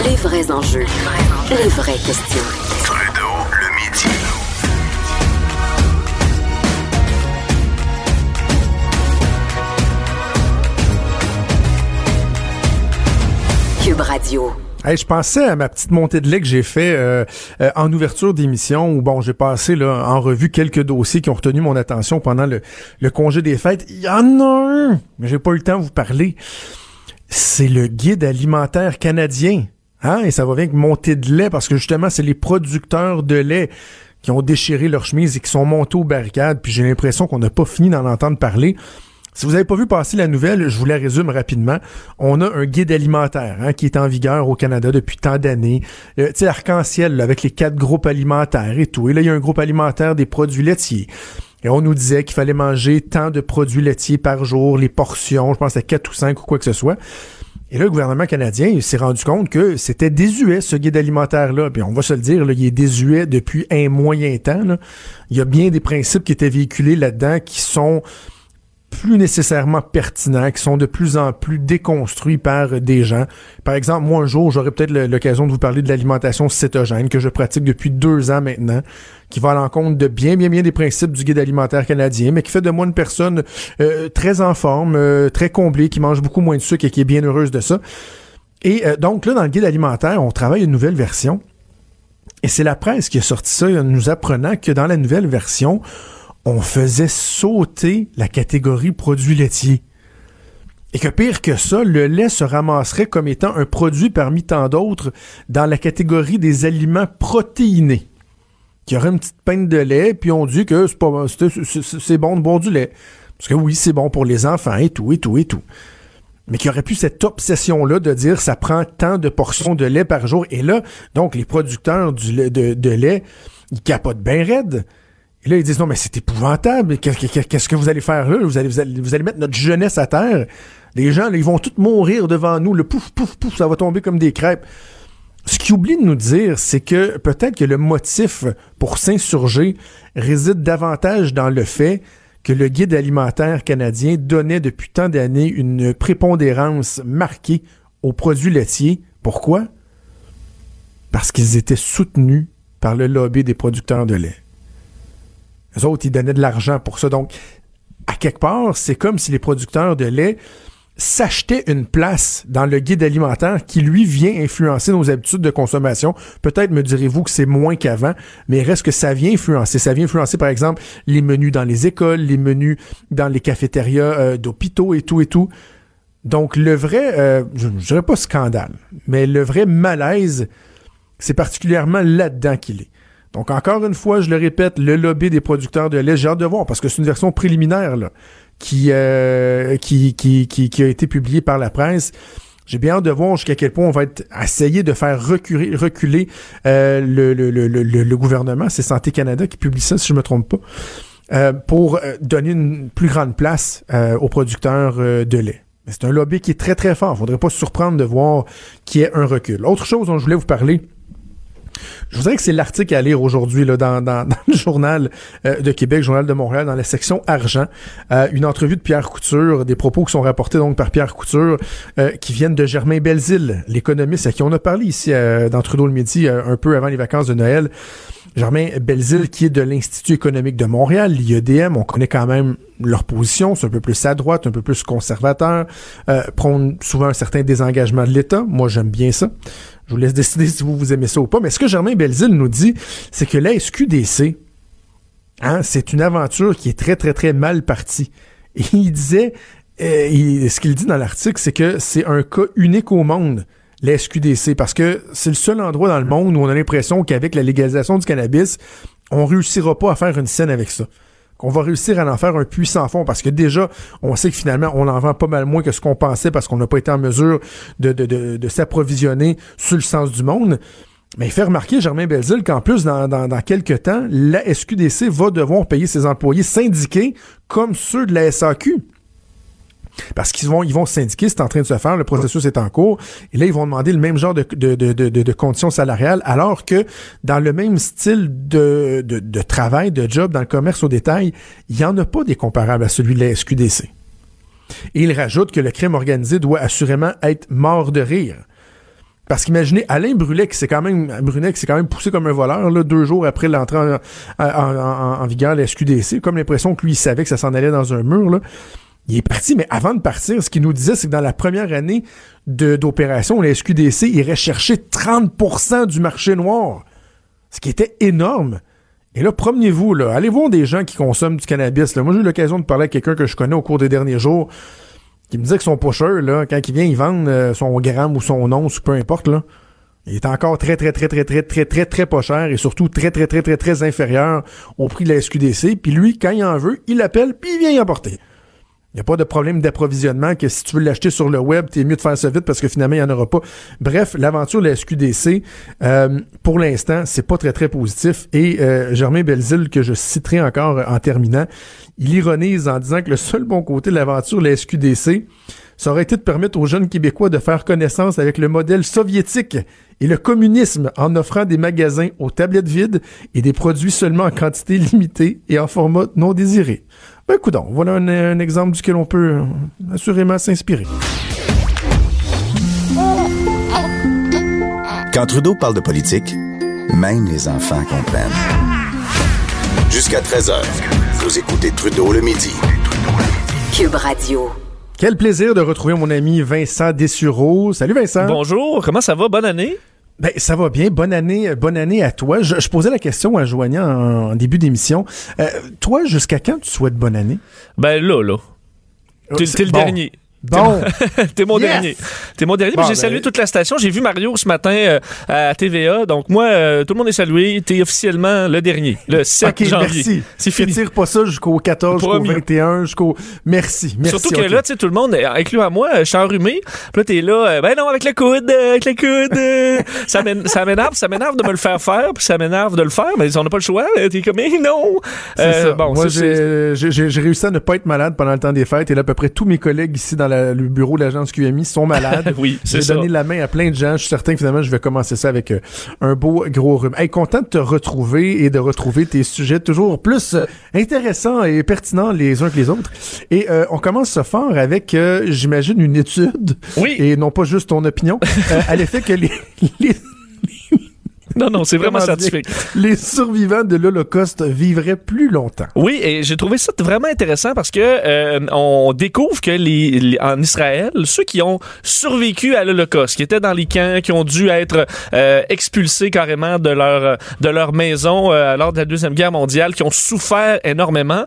Les vrais enjeux. Les vraies questions. Trudeau, le midi. Cube Radio. Hey, je pensais à ma petite montée de lait que j'ai fait euh, euh, en ouverture d'émission où bon j'ai passé là, en revue quelques dossiers qui ont retenu mon attention pendant le, le congé des fêtes. Il y en a un, mais j'ai pas eu le temps de vous parler. C'est le guide alimentaire canadien. Hein? Et ça va bien que monter de lait, parce que justement, c'est les producteurs de lait qui ont déchiré leur chemise et qui sont montés aux barricades, puis j'ai l'impression qu'on n'a pas fini d'en entendre parler. Si vous n'avez pas vu passer la nouvelle, je vous la résume rapidement. On a un guide alimentaire hein, qui est en vigueur au Canada depuis tant d'années. Euh, tu sais, arc-en-ciel avec les quatre groupes alimentaires et tout. Et là, il y a un groupe alimentaire des produits laitiers. Et on nous disait qu'il fallait manger tant de produits laitiers par jour, les portions, je pense à quatre ou cinq ou quoi que ce soit. Et là, le gouvernement canadien s'est rendu compte que c'était désuet, ce guide alimentaire-là. Puis on va se le dire, là, il est désuet depuis un moyen temps. Il y a bien des principes qui étaient véhiculés là-dedans qui sont plus nécessairement pertinents, qui sont de plus en plus déconstruits par des gens. Par exemple, moi, un jour, j'aurais peut-être l'occasion de vous parler de l'alimentation cétogène que je pratique depuis deux ans maintenant, qui va à l'encontre de bien, bien, bien des principes du guide alimentaire canadien, mais qui fait de moi une personne euh, très en forme, euh, très comblée, qui mange beaucoup moins de sucre et qui est bien heureuse de ça. Et euh, donc là, dans le guide alimentaire, on travaille une nouvelle version. Et c'est la presse qui a sorti ça, nous apprenant que dans la nouvelle version, on faisait sauter la catégorie produits laitiers. Et que pire que ça, le lait se ramasserait comme étant un produit parmi tant d'autres dans la catégorie des aliments protéinés. Qui aurait une petite peine de lait, puis on dit que c'est, bon de boire du lait. Parce que oui, c'est bon pour les enfants et tout, et tout, et tout. Mais qui aurait pu cette obsession-là de dire ça prend tant de portions de lait par jour. Et là, donc, les producteurs du lait, de, de lait, ils capotent bien raide. Et là, ils disent non, mais c'est épouvantable. Qu'est-ce que vous allez faire là? Vous allez, vous allez, mettre notre jeunesse à terre. Les gens, ils vont tous mourir devant nous. Le pouf, pouf, pouf, ça va tomber comme des crêpes. Ce qu'ils oublie de nous dire, c'est que peut-être que le motif pour s'insurger réside davantage dans le fait que le guide alimentaire canadien donnait depuis tant d'années une prépondérance marquée aux produits laitiers. Pourquoi? Parce qu'ils étaient soutenus par le lobby des producteurs de lait. Autres, ils donnaient de l'argent pour ça. Donc, à quelque part, c'est comme si les producteurs de lait s'achetaient une place dans le guide alimentaire qui, lui, vient influencer nos habitudes de consommation. Peut-être me direz-vous que c'est moins qu'avant, mais reste que ça vient influencer. Ça vient influencer, par exemple, les menus dans les écoles, les menus dans les cafétérias euh, d'hôpitaux et tout et tout. Donc, le vrai, euh, je ne dirais pas scandale, mais le vrai malaise, c'est particulièrement là-dedans qu'il est. Donc, encore une fois, je le répète, le lobby des producteurs de lait, j'ai hâte de voir, parce que c'est une version préliminaire, euh, qui, a été publiée par la presse. J'ai bien hâte de voir jusqu'à quel point on va essayer de faire reculer, euh, le, le, le, le, gouvernement. C'est Santé Canada qui publie ça, si je me trompe pas, euh, pour donner une plus grande place aux producteurs de lait. C'est un lobby qui est très, très fort. Faudrait pas se surprendre de voir qu'il y ait un recul. Autre chose dont je voulais vous parler, je voudrais que c'est l'article à lire aujourd'hui dans, le journal euh, de Québec, journal de Montréal, dans la section argent. Euh, une entrevue de Pierre Couture, des propos qui sont rapportés donc par Pierre Couture, euh, qui viennent de Germain Belzile, l'économiste à qui on a parlé ici dans Trudeau le Midi un peu avant les vacances de Noël. Germain Belzile, qui est de l'Institut économique de Montréal, l'IEDM, on connaît quand même leur position, c'est un peu plus à droite, un peu plus conservateur, prône souvent un certain désengagement de l'État. Moi, j'aime bien ça. Je vous laisse décider si vous, vous aimez ça ou pas. Mais ce que Germain Belzile nous dit, c'est que la SQDC, hein, c'est une aventure qui est très, très, très mal partie. Et il disait, euh, ce qu'il dit dans l'article, c'est que c'est un cas unique au monde, la SQDC, parce que c'est le seul endroit dans le monde où on a l'impression qu'avec la légalisation du cannabis, on réussira pas à faire une scène avec ça qu'on va réussir à en faire un puissant fond parce que déjà, on sait que finalement, on en vend pas mal moins que ce qu'on pensait parce qu'on n'a pas été en mesure de, de, de, s'approvisionner sur le sens du monde. Mais il fait remarquer, Germain Belzile, qu'en plus, dans, dans, dans, quelques temps, la SQDC va devoir payer ses employés syndiqués comme ceux de la SAQ. Parce qu'ils vont, ils vont syndiquer, c'est en train de se faire, le processus est en cours, et là, ils vont demander le même genre de, de, de, de, conditions salariales, alors que dans le même style de, de, travail, de job, dans le commerce au détail, il n'y en a pas des comparables à celui de la SQDC. Et il rajoute que le crime organisé doit assurément être mort de rire. Parce qu'imaginez Alain Brulet qui s'est quand même Brunet qui s'est quand même poussé comme un voleur là, deux jours après l'entrée en, en, vigueur de la SQDC, comme l'impression que lui il savait que ça s'en allait dans un mur là. Il est parti, mais avant de partir, ce qu'il nous disait, c'est que dans la première année d'opération, la SQDC irait chercher 30% du marché noir. Ce qui était énorme. Et là, promenez-vous, là. Allez voir des gens qui consomment du cannabis. Là. Moi, j'ai eu l'occasion de parler à quelqu'un que je connais au cours des derniers jours qui me disait que son pusher, là, quand il vient, il vend euh, son gramme ou son once ou peu importe, là. Il est encore très, très, très, très, très, très, très, très pas cher et surtout très, très, très, très, très inférieur au prix de la SQDC. Puis lui, quand il en veut, il appelle puis il vient y apporter. N'y a pas de problème d'approvisionnement que si tu veux l'acheter sur le web, t'es mieux de faire ça vite parce que finalement, il n'y en aura pas. Bref, l'aventure de la SQDC, euh, pour l'instant, c'est pas très, très positif. Et euh, Germain Belzile, que je citerai encore en terminant, il ironise en disant que le seul bon côté de l'aventure de la SQDC, ça aurait été de permettre aux jeunes Québécois de faire connaissance avec le modèle soviétique et le communisme en offrant des magasins aux tablettes vides et des produits seulement en quantité limitée et en format non désiré. Ben, écoute, voilà un, exemple duquel on peut euh, assurément s'inspirer. Quand Trudeau parle de politique, même les enfants comprennent. Jusqu'à 13h, vous écoutez Trudeau le midi. Cube Radio. Quel plaisir de retrouver mon ami Vincent Dessureau. Salut Vincent. Bonjour, comment ça va? Bonne année. Ben, ça va bien. Bonne année, bonne année à toi. Je, je posais la question à Joignant en, en début d'émission. Euh, toi, jusqu'à quand tu souhaites bonne année? Ben là, là. T'es C'est t'es le bon. dernier. Bon. T'es mon Yes! dernier. T'es mon dernier. Bon, J'ai ben- salué toute la station. J'ai vu Mario ce matin euh, à TVA. Donc moi, euh, tout le monde est salué. T'es officiellement le dernier. Le 7 OK, janvier. merci. C'est fini. Tire pas ça jusqu'au 14, jusqu'au Promis. 21, jusqu'au... Merci, merci. Surtout que OK. là, tu sais, tout le monde, euh, incluant moi, je suis enrhumé. Puis là, t'es là, ben non, avec le coude, avec le coude. ça m'én- ça m'énerve, ça m'énerve de me le faire faire, puis ça m'énerve de le faire, mais on n'a pas le choix. T'es comme, eh non. Euh, ça. Bon, Moi, j'ai réussi à ne pas être malade pendant le temps des fêtes et là, à peu près tous mes collègues ici dans la- le bureau de l'agence QMI sont malades. Oui, c'est J'ai ça. donné la main à plein de gens. Je suis certain que finalement, je vais commencer ça avec euh, un beau gros rhume. Hey, content de te retrouver et de retrouver tes sujets toujours plus euh, intéressants et pertinents les uns que les autres. Et euh, on commence ce fort avec, euh, j'imagine, une étude Oui. et non pas juste ton opinion, euh, à l'effet que les, les, Non, non, c'est vraiment scientifique. les survivants de l'Holocauste vivraient plus longtemps. Oui, et j'ai trouvé ça vraiment intéressant parce que euh, on découvre que les, les- en Israël, ceux qui ont survécu à l'Holocauste, qui étaient dans les camps, qui ont dû être euh, expulsés carrément de leur de leur maison euh, lors de la deuxième guerre mondiale, qui ont souffert énormément,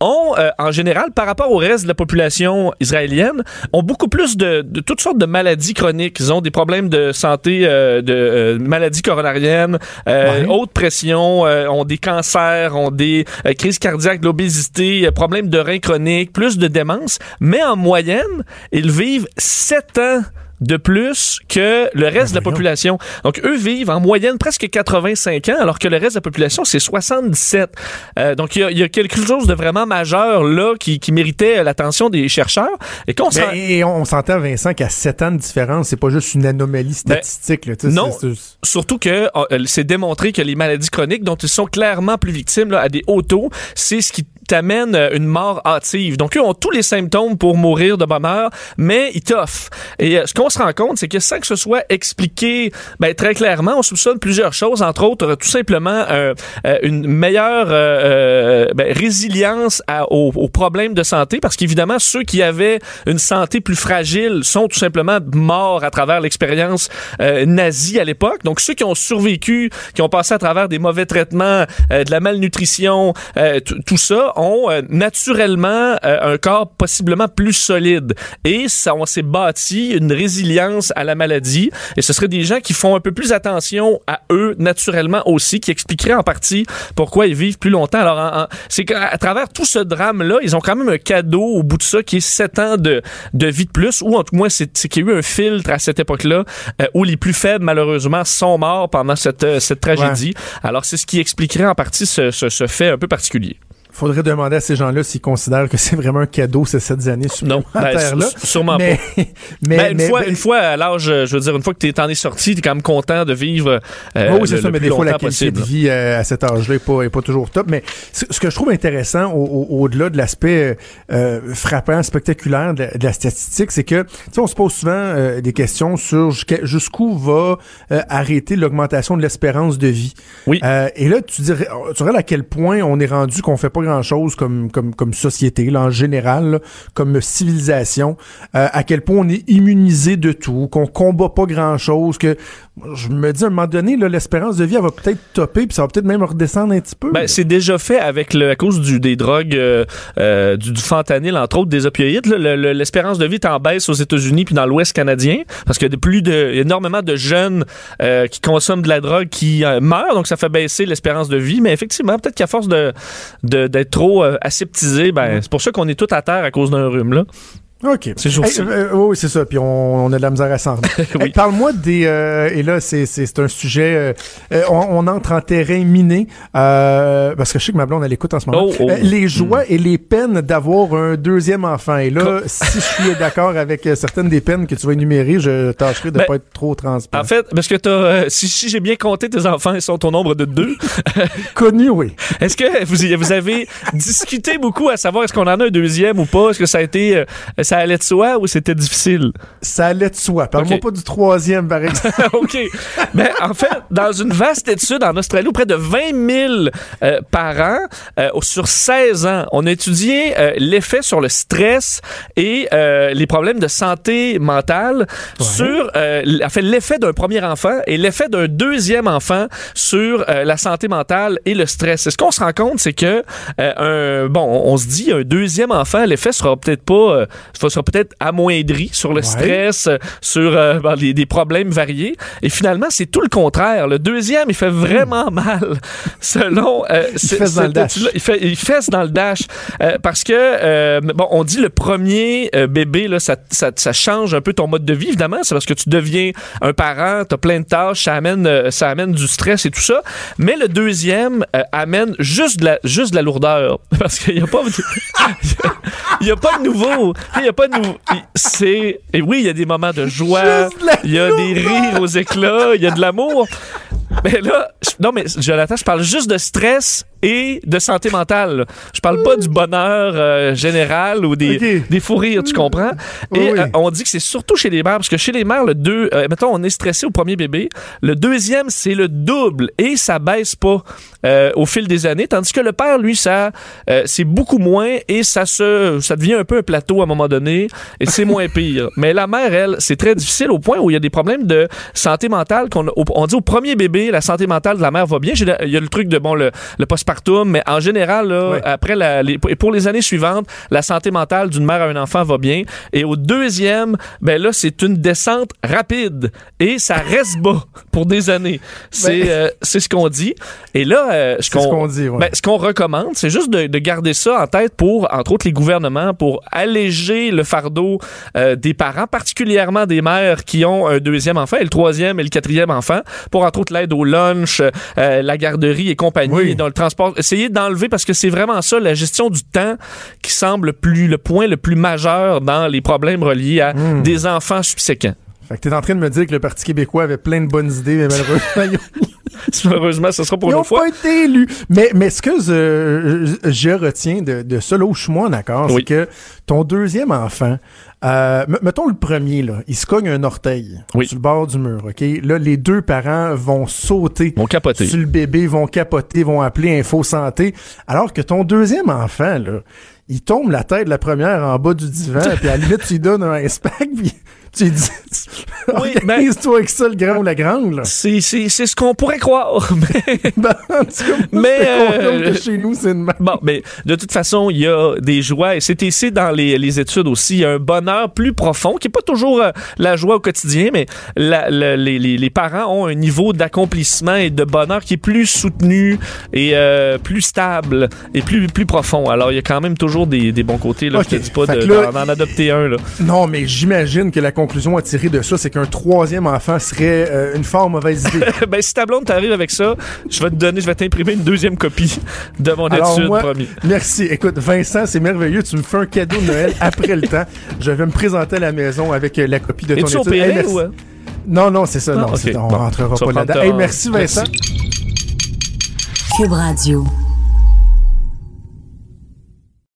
ont euh, en général, par rapport au reste de la population israélienne, ont beaucoup plus de, de toutes sortes de maladies chroniques. Ils ont des problèmes de santé, euh, de euh, maladies coronariennes, euh, Ouais. haute pression, euh, ont des cancers, ont des euh, crises cardiaques, de l'obésité, problèmes de reins chroniques, plus de démence. Mais en moyenne, ils vivent 7 ans de plus que le reste de la voyons. population. Donc, eux vivent en moyenne presque 85 ans, alors que le reste de la population, c'est 77. Euh, donc, il y, a, il y a quelque chose de vraiment majeur là qui, qui méritait l'attention des chercheurs. Et qu'on Ben, et on, s'entend, Vincent, qu'à 7 ans de différence, c'est pas juste une anomalie statistique. là, non. Surtout que euh, c'est démontré que les maladies chroniques dont ils sont clairement plus victimes là, à des hauts taux, c'est ce qui t'amène euh, une mort hâtive. Donc eux ont tous les symptômes pour mourir de bonheur, mais ils toffent. Et euh, ce qu'on se rend compte, c'est que sans que ce soit expliqué ben, très clairement, on soupçonne plusieurs choses, entre autres tout simplement euh, euh, une meilleure euh, ben, résilience aux, problèmes de santé, parce qu'évidemment ceux qui avaient une santé plus fragile sont tout simplement morts à travers l'expérience euh, nazie à l'époque. Donc ceux qui ont survécu, qui ont passé à travers des mauvais traitements, de la malnutrition, tout ça, ont naturellement un corps possiblement plus solide. Et ça, on s'est bâti une résilience à la maladie. Et ce seraient des gens qui font un peu plus attention à eux naturellement aussi, qui expliqueraient en partie pourquoi ils vivent plus longtemps. Alors, en- en- c'est qu'à travers tout ce drame-là, ils ont quand même un cadeau au bout de ça qui est 7 ans de, de vie de plus, ou en tout moins, c'est qu'il y a eu un filtre à cette époque-là euh, où les plus faibles, malheureusement, sont morts pendant cette, euh, cette tragédie. Alors, c'est ce qui expliquerait en partie ce, ce, ce fait un peu particulier. Faudrait demander à ces gens-là s'ils considèrent que c'est vraiment un cadeau ces sept années Non, ben, sûrement mais, mais, Ben, une, mais- fois, ben, une fois à l'âge, euh, je veux dire, une fois que t'es en es sorti, t'es quand même content de vivre euh, oui, oui, c'est ça, mais des fois, la qualité possible. de vie euh, à cet âge-là n'est pas, est pas toujours top. Mais ce que je trouve intéressant, au- au- au-delà de l'aspect euh, frappant, spectaculaire de la, de la statistique, c'est que, tu sais, on se pose souvent euh, des questions sur jusqu'où va euh, arrêter l'augmentation de l'espérance de vie. Oui. Euh, et là, tu dirais, tu dirais à quel point on est rendu qu'on fait pas grand-chose comme, comme, comme société, là, en général, comme civilisation, euh, à quel point on est immunisé de tout, qu'on combat pas grand-chose, que je me dis à un moment donné, l'espérance de vie, elle va peut-être topper, puis ça va peut-être même redescendre un petit peu. Ben, c'est déjà fait avec le, à cause du, des drogues, euh, euh, du, du fentanyl, entre autres, des opioïdes. Le- L'espérance de vie est en baisse aux États-Unis puis dans l'Ouest canadien parce qu'il y a de plus de, énormément de jeunes euh, qui consomment de la drogue qui meurent, donc ça fait baisser l'espérance de vie. Mais effectivement, peut-être qu'à force de d'être trop aseptisé, ben, c'est pour ça qu'on est tout à terre à cause d'un rhume là. OK. C'est Hey, euh, euh, oui, c'est ça. Puis on, on a de la misère à s'en remettre. Oui. Hey, Parle-moi des... euh, et là, c'est, un sujet... euh, euh, on, on entre en terrain miné. parce que je sais que ma blonde, elle écoute en ce moment. Oh, oh. Les joies et les peines d'avoir un deuxième enfant. Et là, si je suis d'accord avec certaines des peines que tu vas énumérer, je tâcherai de Ben, pas être trop transparent. En fait, parce que euh, si, si j'ai bien compté, tes enfants ils sont au nombre de deux. Connu, oui. Est-ce que vous, vous avez discuté beaucoup à savoir est-ce qu'on en a un deuxième ou pas? Est-ce que ça a été, ça allait de soi ou c'était difficile? Ça allait de soi. Parle-moi pas du troisième, par exemple. OK. Mais en fait, dans une vaste étude en Australie, où près de 20 000 euh, parents euh, sur 16 ans, on a étudié euh, l'effet sur le stress et les problèmes de santé mentale sur en fait, l'effet d'un premier enfant et l'effet d'un deuxième enfant sur la santé mentale et le stress. Et ce qu'on se rend compte, c'est que un, bon, on, on se dit un deuxième enfant, l'effet sera peut-être pas, sera peut-être amoindri sur le Ouais. stress, euh, sur euh, ben, les- des problèmes variés. Et finalement, c'est tout le contraire. Le deuxième, il fait vraiment mal. Selon euh, ce- fesse dans le dash. il fait, il fesse dans le dash Euh, parce que bon, on dit le premier bébé là, ça, ça, ça change un peu ton mode de vie. Évidemment, c'est parce que tu deviens un parent, t'as plein de tâches, ça amène, ça amène du stress et tout ça. Mais le deuxième amène juste de la, juste de la lourdeur parce qu'il y a pas, il y a pas de nouveau. Il y a pas de nouveau. C'est et oui, il y a des moments de joie, il y a des rires aux éclats, il y a de l'amour. Mais là, je- non, mais Jonathan, je parle juste de stress et de santé mentale. Je parle pas du bonheur euh, général ou des, Ok. des fous rires, tu comprends? Et oui. euh, on dit que c'est surtout chez les mères, parce que chez les mères, le deux, euh, mettons, on est stressé au premier bébé. Le deuxième, c'est le double et ça baisse pas euh, au fil des années. Tandis que le père, lui, ça, euh, c'est beaucoup moins et ça se, ça devient un peu un plateau à un moment donné et c'est moins pire. Mais la mère, elle, c'est très difficile au point où il y a des problèmes de santé mentale qu'on, on dit au premier bébé, la santé mentale de la mère va bien. Il y a le truc de bon le, le postpartum, mais en général, là, après la, les, pour les années suivantes, la santé mentale d'une mère à un enfant va bien. Et au deuxième, ben là, c'est une descente rapide et ça reste bas pour des années. C'est Ben- euh, c'est ce qu'on dit. Et là, euh, ce dit, ouais. ben, ce qu'on recommande, c'est juste de, de garder ça en tête pour, entre autres, les gouvernements, pour alléger le fardeau euh, des parents, particulièrement des mères qui ont un deuxième enfant, et le troisième et le quatrième enfant, pour, entre autres, l'aide au lunch, euh, la garderie et compagnie, Oui. dans le transport. Essayer d'enlever, parce que c'est vraiment ça, la gestion du temps qui semble plus, le point le plus majeur dans les problèmes reliés à Hmm. des enfants subséquents. Fait que t'es en train de me dire que le Parti québécois avait plein de bonnes idées, mais malheureusement, ils Malheureusement, ce sera pour Ils une n'ont autre fois. pas été élus. Mais, mais ce que je, je retiens de, de ça, là où je suis moins d'accord, Oui. c'est que ton deuxième enfant, euh, mettons le premier, là, il se cogne un orteil Oui. sur le bord du mur, OK? Là, les deux parents vont sauter Mon capoté. sur le bébé, vont capoter, vont appeler Info Santé, alors que ton deuxième enfant, là, il tombe la tête de la première en bas du divan, puis à la limite, tu lui donnes un puis tu dis, Oui, ben- organise-toi avec ça, le grand ou la grande, là. C'est c'est- c'est ce qu'on pourrait croire. mais- Ben, en tout cas, Mais, euh, que chez nous, c'est une Bon, mais de toute façon, il y a des joies, et c'est ici dans les, les études aussi, il y a un bonheur plus profond, qui n'est pas toujours euh, la joie au quotidien, mais la- la- les, les- les parents ont un niveau d'accomplissement et de bonheur qui est plus soutenu et euh, plus stable et plus, plus profond. Alors, il y a quand même toujours des, des bons côtés. Là, Ok. Je te dis pas de- d'en adopter un. Là. Non, mais j'imagine que la conclusion à tirer de ça, c'est qu'un troisième enfant serait euh, une fort mauvaise idée. ben, si ta blonde t'arrive avec ça, je vais te donner, je vais t'imprimer une deuxième copie de mon Alors étude, moi, promis. merci. Écoute, Vincent, c'est merveilleux. Tu me fais un cadeau de Noël après le temps. Je vais me présenter à la maison avec euh, la copie de ton étude. opéré Hey, ou... euh? Non, non, c'est ça. Ah, non, on Bon. rentrera pas là-dedans. Hey, merci Vincent. Merci. Cube Radio.